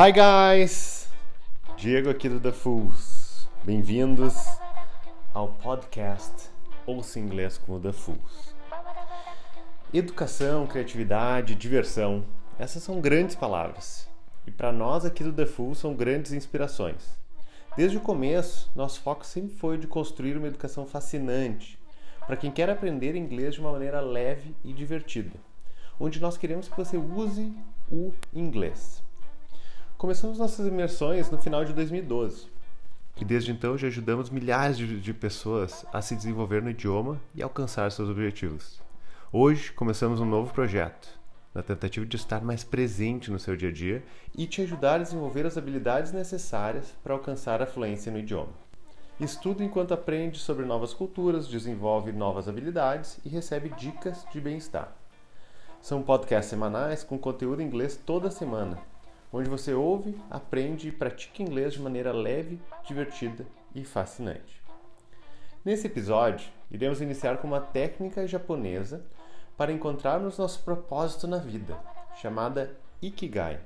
Hi guys! Diego aqui do The Fools. Bem-vindos ao podcast Ouça Inglês com o The Fools. Educação, criatividade, diversão, essas são grandes palavras. E para nós aqui do The Fools são grandes inspirações. Desde o começo, nosso foco sempre foi de construir uma educação fascinante para quem quer aprender inglês de uma maneira leve e divertida, onde nós queremos que você use o inglês. Começamos nossas imersões no final de 2012 e desde então já ajudamos milhares de, de pessoas a se desenvolver no idioma e alcançar seus objetivos. Hoje começamos um novo projeto, na tentativa de estar mais presente no seu dia a dia e te ajudar a desenvolver as habilidades necessárias para alcançar a fluência no idioma. Estuda enquanto aprende sobre novas culturas, desenvolve novas habilidades e recebe dicas de bem-estar. São podcasts semanais com conteúdo em inglês toda semana onde você ouve, aprende e pratica inglês de maneira leve, divertida e fascinante. Nesse episódio, iremos iniciar com uma técnica japonesa para encontrarmos nosso propósito na vida, chamada Ikigai.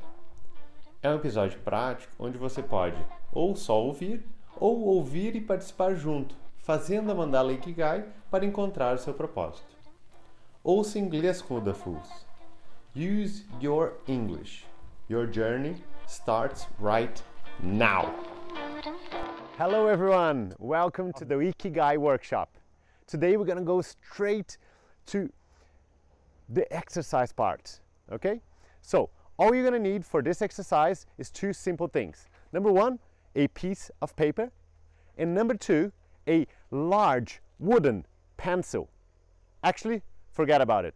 É um episódio prático onde você pode ou só ouvir ou ouvir e participar junto, fazendo a mandala Ikigai para encontrar seu propósito. Ouça inglês com o The Fools. Use your English. Your journey starts right now. Hello, everyone. Welcome to the Ikigai workshop. Today, we're going to go straight to the exercise part. Okay? So, all you're going to need for this exercise is two simple things. Number one, a piece of paper, and number two, a large wooden pencil. Actually, forget about it.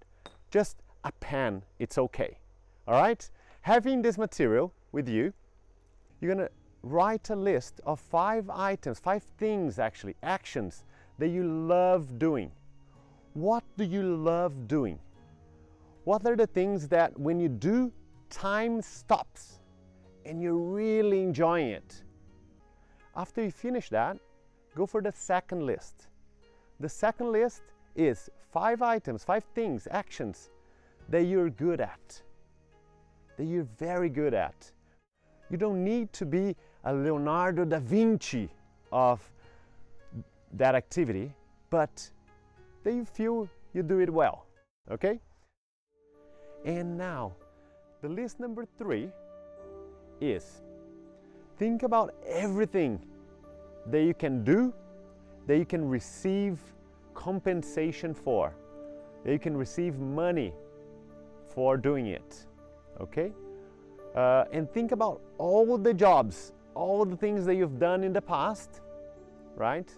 Just a pen, it's okay. All right? Having this material with you, you're going to write a list of five items, five things actually, actions that you love doing. What do you love doing? What are the things that when you do, time stops and you're really enjoying it? After you finish that, go for the second list. The second list is five items, five things, actions that you're good at that you're very good at. You don't need to be a Leonardo da Vinci of that activity, but that you feel you do it well. Okay? And now, the list number three is think about everything that you can do, that you can receive compensation for, that you can receive money for doing it okay? Uh, and think about all the jobs, all the things that you've done in the past, right?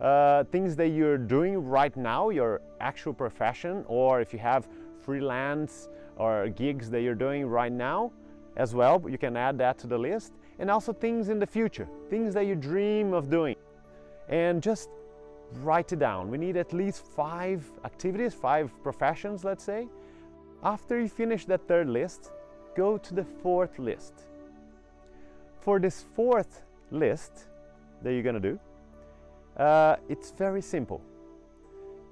Uh, things that you're doing right now, your actual profession, or if you have freelance or gigs that you're doing right now as well, you can add that to the list. And also things in the future, things that you dream of doing. And just write it down. We need at least five activities, five professions, let's say, after you finish that third list, go to the fourth list. For this fourth list that you're gonna do, uh, it's very simple.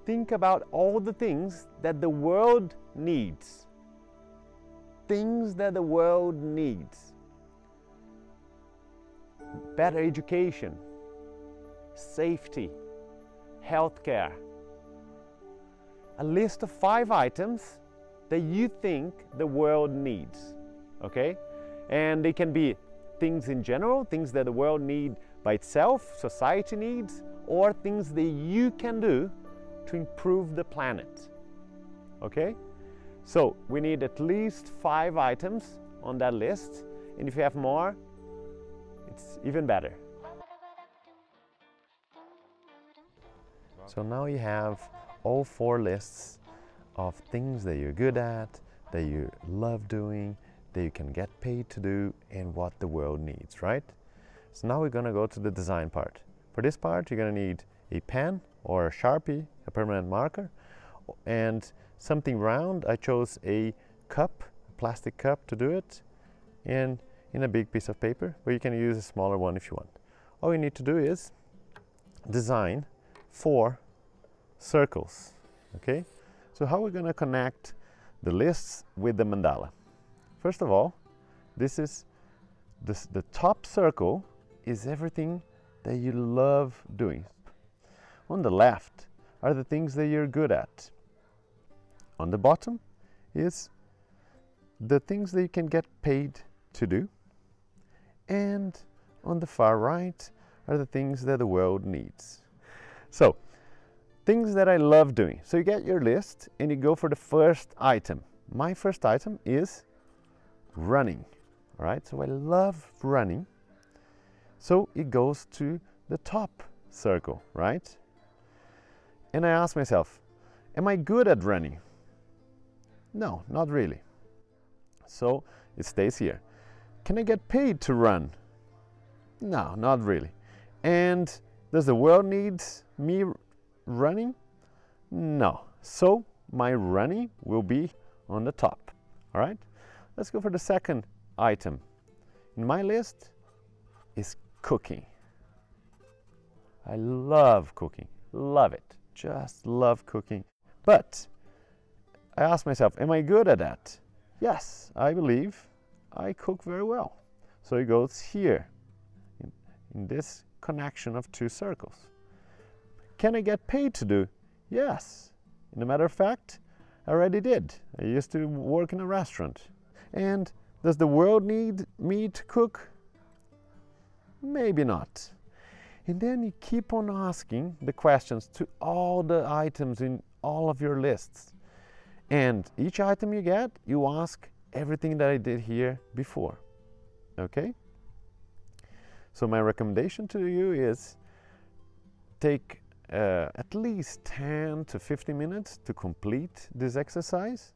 Think about all the things that the world needs. Things that the world needs. Better education, safety, healthcare. A list of five items that you think the world needs. Okay? And they can be things in general, things that the world need by itself, society needs, or things that you can do to improve the planet. Okay? So we need at least five items on that list, and if you have more, it's even better. So now you have all four lists of things that you're good at, that you love doing, that you can get paid to do, and what the world needs, right? So now we're gonna go to the design part. For this part, you're gonna need a pen or a Sharpie, a permanent marker, and something round. I chose a cup, a plastic cup to do it, and in a big piece of paper, but you can use a smaller one if you want. All you need to do is design four circles, okay? So how are we going to connect the lists with the mandala? First of all, this is this, the top circle is everything that you love doing. On the left are the things that you're good at. On the bottom is the things that you can get paid to do. And on the far right are the things that the world needs. So, things that I love doing. So you get your list and you go for the first item. My first item is running. All right, so I love running. So it goes to the top circle, right? And I ask myself, am I good at running? No, not really. So it stays here. Can I get paid to run? No, not really. And does the world need me running? No. So my running will be on the top. All right? Let's go for the second item. In my list is cooking. I love cooking. Love it. Just love cooking. But I ask myself, am I good at that? Yes, I believe I cook very well. So it goes here in, this connection of two circles. Can I get paid to do? Yes. In a matter of fact, I already did. I used to work in a restaurant. And does the world need me to cook? Maybe not. And then you keep on asking the questions to all the items in all of your lists. And each item you get, you ask everything that I did here before. Okay? So, my recommendation to you is take uh, at least 10 to 50 minutes to complete this exercise.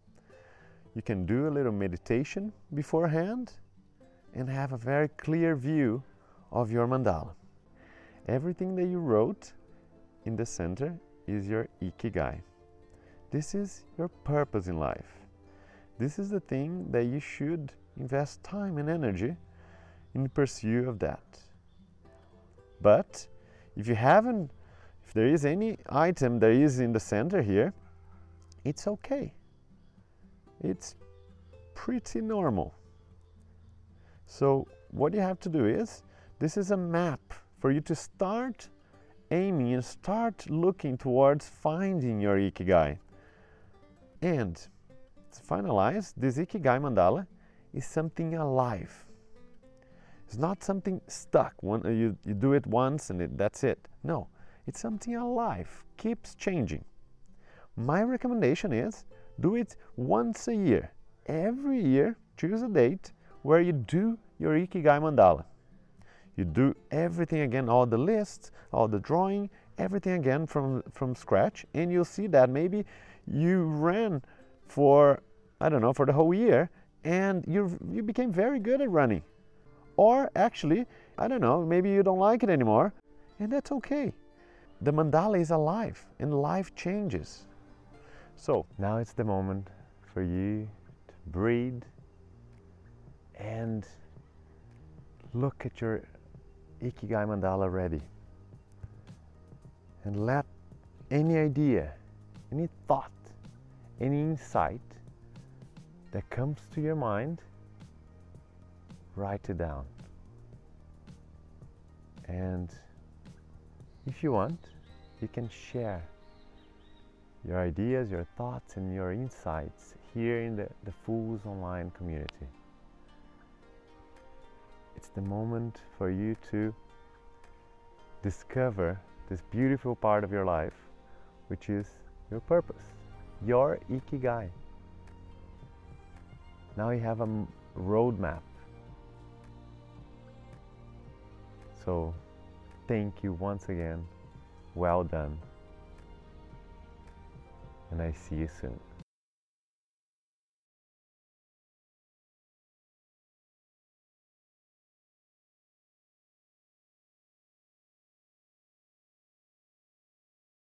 You can do a little meditation beforehand and have a very clear view of your mandala. Everything that you wrote in the center is your ikigai. This is your purpose in life. This is the thing that you should invest time and energy in pursuit of that. But if you haven't, there is any item that is in the center here, it's okay. It's pretty normal. So what you have to do is, this is a map for you to start aiming and start looking towards finding your Ikigai. And to finalize, this Ikigai mandala is something alive. It's not something stuck. One, you, you do it once and it, that's it. No, it's something alive, keeps changing. My recommendation is do it once a year. Every year, choose a date where you do your Ikigai mandala. You do everything again, all the lists, all the drawing, everything again from, from scratch, and you'll see that maybe you ran for, I don't know, for the whole year, and you, you became very good at running. Or actually, I don't know, maybe you don't like it anymore, and that's okay. The mandala is alive, and life changes. So now it's the moment for you to breathe and look at your Ikigai mandala ready. And let any idea, any thought, any insight that comes to your mind, write it down. And if you want, you can share your ideas, your thoughts, and your insights here in the, the Fools Online community. It's the moment for you to discover this beautiful part of your life, which is your purpose, your Ikigai. Now you have a roadmap. So, thank you once again. Well done and I see you soon.